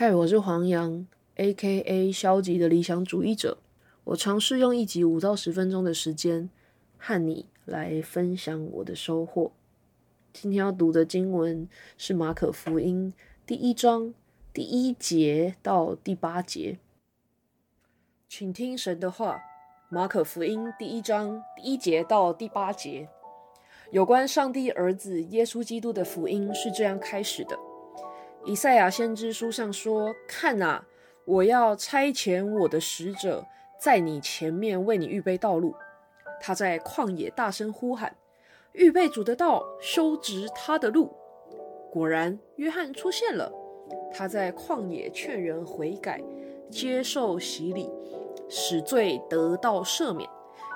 嗨，我是黄洋，A.K.A. 消极的理想主义者。我尝试用一集五到十分钟的时间和你来分享我的收获。今天要读的经文是马可福音第一章第一节到第八节，请听神的话。马可福音第一章第一节到第八节，有关上帝儿子耶稣基督的福音是这样开始的。以赛亚先知书上说：“看啊，我要差遣我的使者在你前面为你预备道路。他在旷野大声呼喊，预备主的道，修直他的路。”果然，约翰出现了。他在旷野劝人悔改，接受洗礼，使罪得到赦免。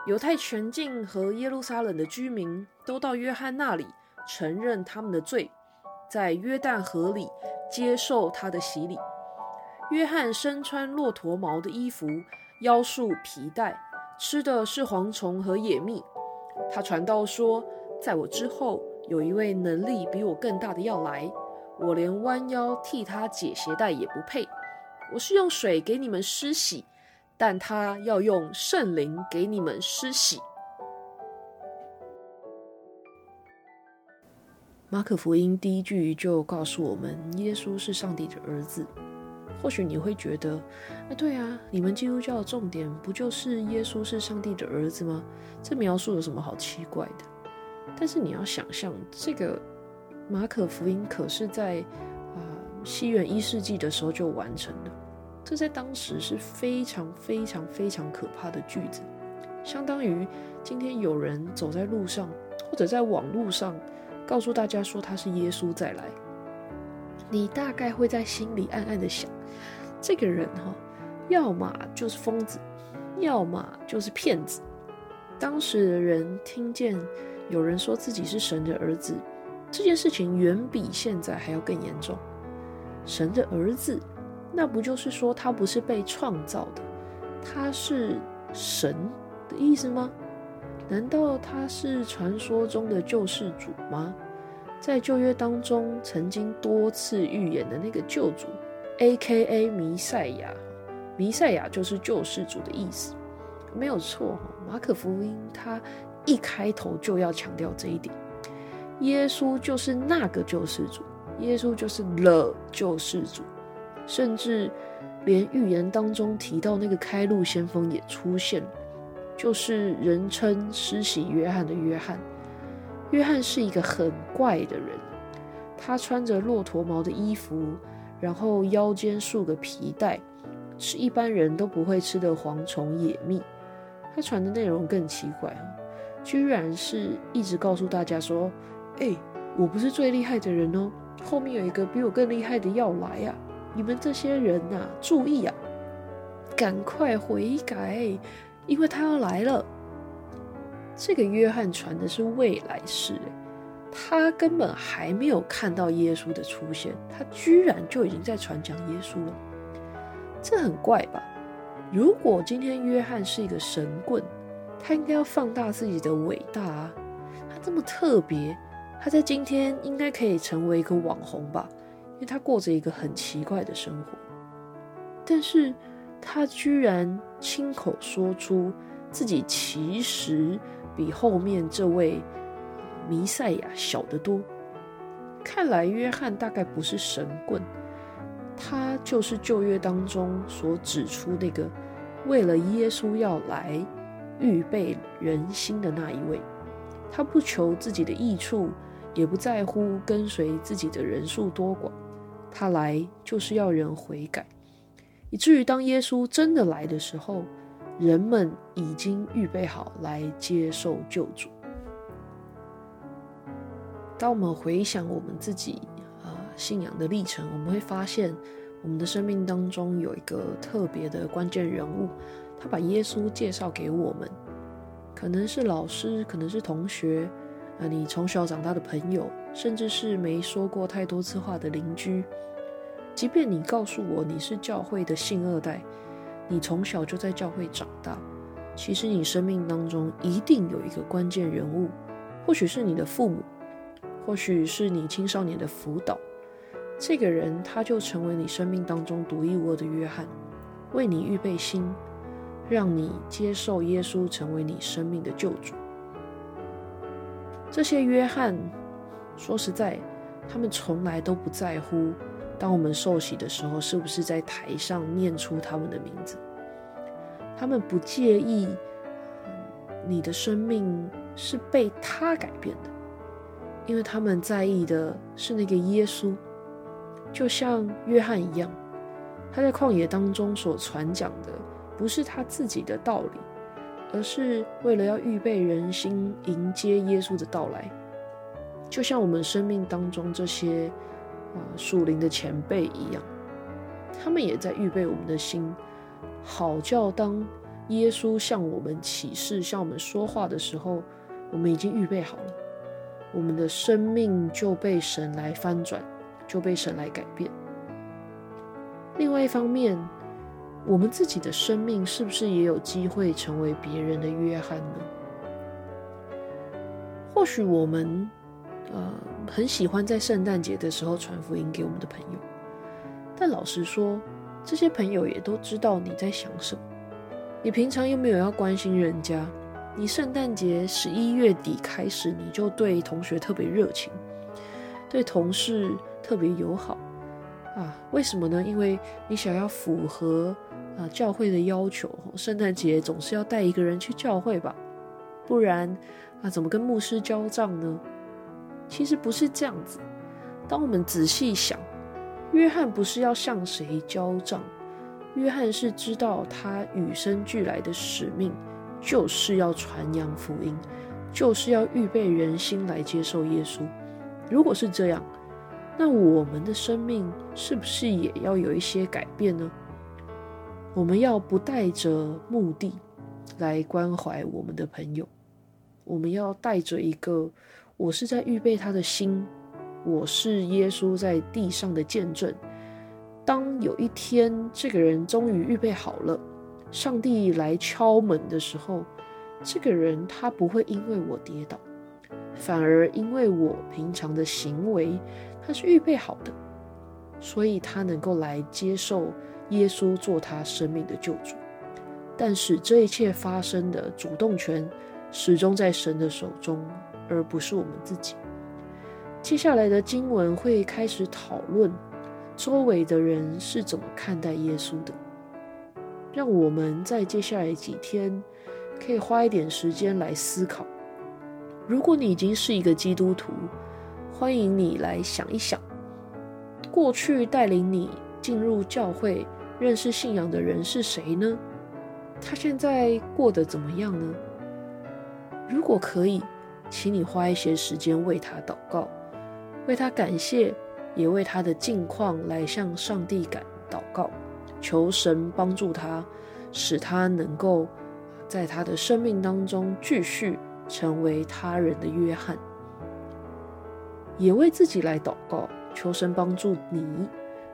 犹太全境和耶路撒冷的居民都到约翰那里，承认他们的罪，在约旦河里。接受他的洗礼。约翰身穿骆驼毛的衣服，腰束皮带，吃的是蝗虫和野蜜。他传道说：“在我之后，有一位能力比我更大的要来，我连弯腰替他解鞋带也不配。我是用水给你们施洗，但他要用圣灵给你们施洗。”马可福音第一句就告诉我们，耶稣是上帝的儿子。或许你会觉得，啊，对啊，你们基督教的重点不就是耶稣是上帝的儿子吗？这描述有什么好奇怪的？但是你要想象，这个马可福音可是在啊西元一世纪的时候就完成了，这在当时是非常非常非常可怕的句子，相当于今天有人走在路上或者在网络上。告诉大家说他是耶稣再来，你大概会在心里暗暗的想，这个人哈，要么就是疯子，要么就是骗子。当时的人听见有人说自己是神的儿子，这件事情远比现在还要更严重。神的儿子，那不就是说他不是被创造的，他是神的意思吗？难道他是传说中的救世主吗？在旧约当中曾经多次预言的那个救主，A.K.A. 弥赛亚，弥赛亚就是救世主的意思，没有错哈。马可福音他一开头就要强调这一点，耶稣就是那个救世主，耶稣就是了救世主，甚至连预言当中提到那个开路先锋也出现了。就是人称施洗约翰的约翰。约翰是一个很怪的人，他穿着骆驼毛的衣服，然后腰间束个皮带，吃一般人都不会吃的蝗虫野蜜。他传的内容更奇怪，居然是一直告诉大家说：“哎，我不是最厉害的人哦，后面有一个比我更厉害的要来呀！你们这些人呐，注意啊，赶快悔改！”因为他要来了，这个约翰传的是未来式，他根本还没有看到耶稣的出现，他居然就已经在传讲耶稣了，这很怪吧？如果今天约翰是一个神棍，他应该要放大自己的伟大啊！他这么特别，他在今天应该可以成为一个网红吧？因为他过着一个很奇怪的生活，但是。他居然亲口说出自己其实比后面这位弥赛亚小得多。看来约翰大概不是神棍，他就是旧约当中所指出那个为了耶稣要来预备人心的那一位。他不求自己的益处，也不在乎跟随自己的人数多寡，他来就是要人悔改。以至于当耶稣真的来的时候，人们已经预备好来接受救主。当我们回想我们自己啊信仰的历程，我们会发现我们的生命当中有一个特别的关键人物，他把耶稣介绍给我们，可能是老师，可能是同学，啊，你从小长大的朋友，甚至是没说过太多次话的邻居。即便你告诉我你是教会的信二代，你从小就在教会长大，其实你生命当中一定有一个关键人物，或许是你的父母，或许是你青少年的辅导，这个人他就成为你生命当中独一无二的约翰，为你预备心，让你接受耶稣成为你生命的救主。这些约翰，说实在，他们从来都不在乎，当我们受洗的时候，是不是在台上念出他们的名字。他们不介意你的生命是被他改变的，因为他们在意的是那个耶稣。就像约翰一样，他在旷野当中所传讲的，不是他自己的道理，而是为了要预备人心迎接耶稣的到来。就像我们生命当中这些啊属灵的前辈一样，他们也在预备我们的心，好叫当耶稣向我们启示、向我们说话的时候，我们已经预备好了，我们的生命就被神来翻转。就被神来改变。另外一方面，我们自己的生命是不是也有机会成为别人的约翰呢？或许我们呃很喜欢在圣诞节的时候传福音给我们的朋友，但老实说，这些朋友也都知道你在想什么。你平常又没有要关心人家，你圣诞节十一月底开始，你就对同学特别热情，对同事。特别友好啊？为什么呢？因为你想要符合啊教会的要求，圣诞节总是要带一个人去教会吧？不然啊，怎么跟牧师交账呢？其实不是这样子。当我们仔细想，约翰不是要向谁交账，约翰是知道他与生俱来的使命就是要传扬福音，就是要预备人心来接受耶稣。如果是这样，那我们的生命是不是也要有一些改变呢？我们要不带着目的来关怀我们的朋友，我们要带着一个我是在预备他的心，我是耶稣在地上的见证。当有一天这个人终于预备好了，上帝来敲门的时候，这个人他不会因为我跌倒，反而因为我平常的行为。他是预备好的，所以他能够来接受耶稣做他生命的救主。但是这一切发生的主动权始终在神的手中，而不是我们自己。接下来的经文会开始讨论周围的人是怎么看待耶稣的，让我们在接下来几天可以花一点时间来思考。如果你已经是一个基督徒，欢迎你来想一想，过去带领你进入教会、认识信仰的人是谁呢？他现在过得怎么样呢？如果可以，请你花一些时间为他祷告，为他感谢，也为他的近况来向上帝感祷告，求神帮助他，使他能够在他的生命当中继续成为他人的约翰。也为自己来祷告，求神帮助你，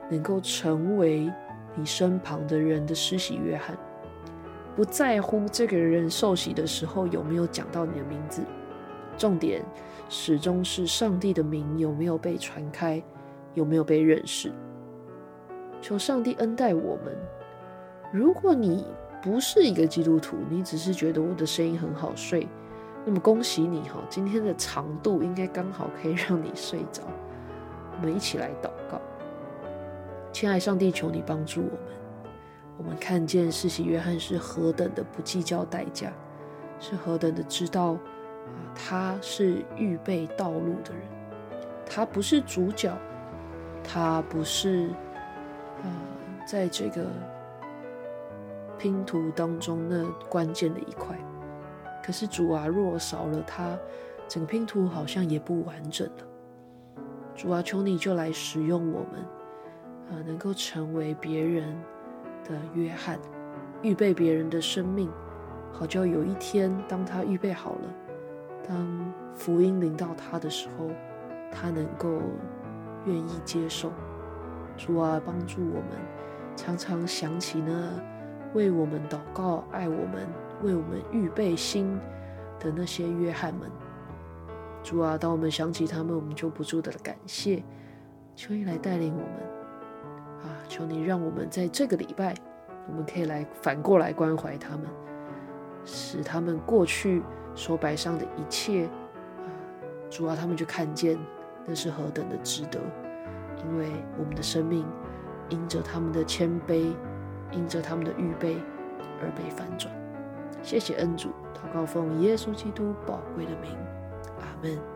能够成为你身旁的人的施洗约翰。不在乎这个人受洗的时候有没有讲到你的名字，重点始终是上帝的名有没有被传开，有没有被认识。求上帝恩待我们。如果你不是一个基督徒，你只是觉得我的声音很好睡。那么恭喜你哈，今天的长度应该刚好可以让你睡着。我们一起来祷告，亲爱上帝，求你帮助我们。我们看见世袭约翰是何等的不计较代价，是何等的知道，他是预备道路的人。他不是主角，他不是啊，在这个拼图当中那关键的一块。可是主啊，若少了他，整个拼图好像也不完整了。主啊，求你就来使用我们，啊，能够成为别人的约翰，预备别人的生命，好叫有一天，当他预备好了，当福音临到他的时候，他能够愿意接受。主啊，帮助我们，常常想起呢，为我们祷告，爱我们。为我们预备心的那些约翰们，主啊，当我们想起他们，我们就不住的感谢，求你来带领我们啊！求你让我们在这个礼拜，我们可以来反过来关怀他们，使他们过去说白上的一切啊，主啊他们就看见那是何等的值得，因为我们的生命因着他们的谦卑，因着他们的预备而被反转。谢谢恩主，祷告奉耶稣基督宝贵的名，阿门。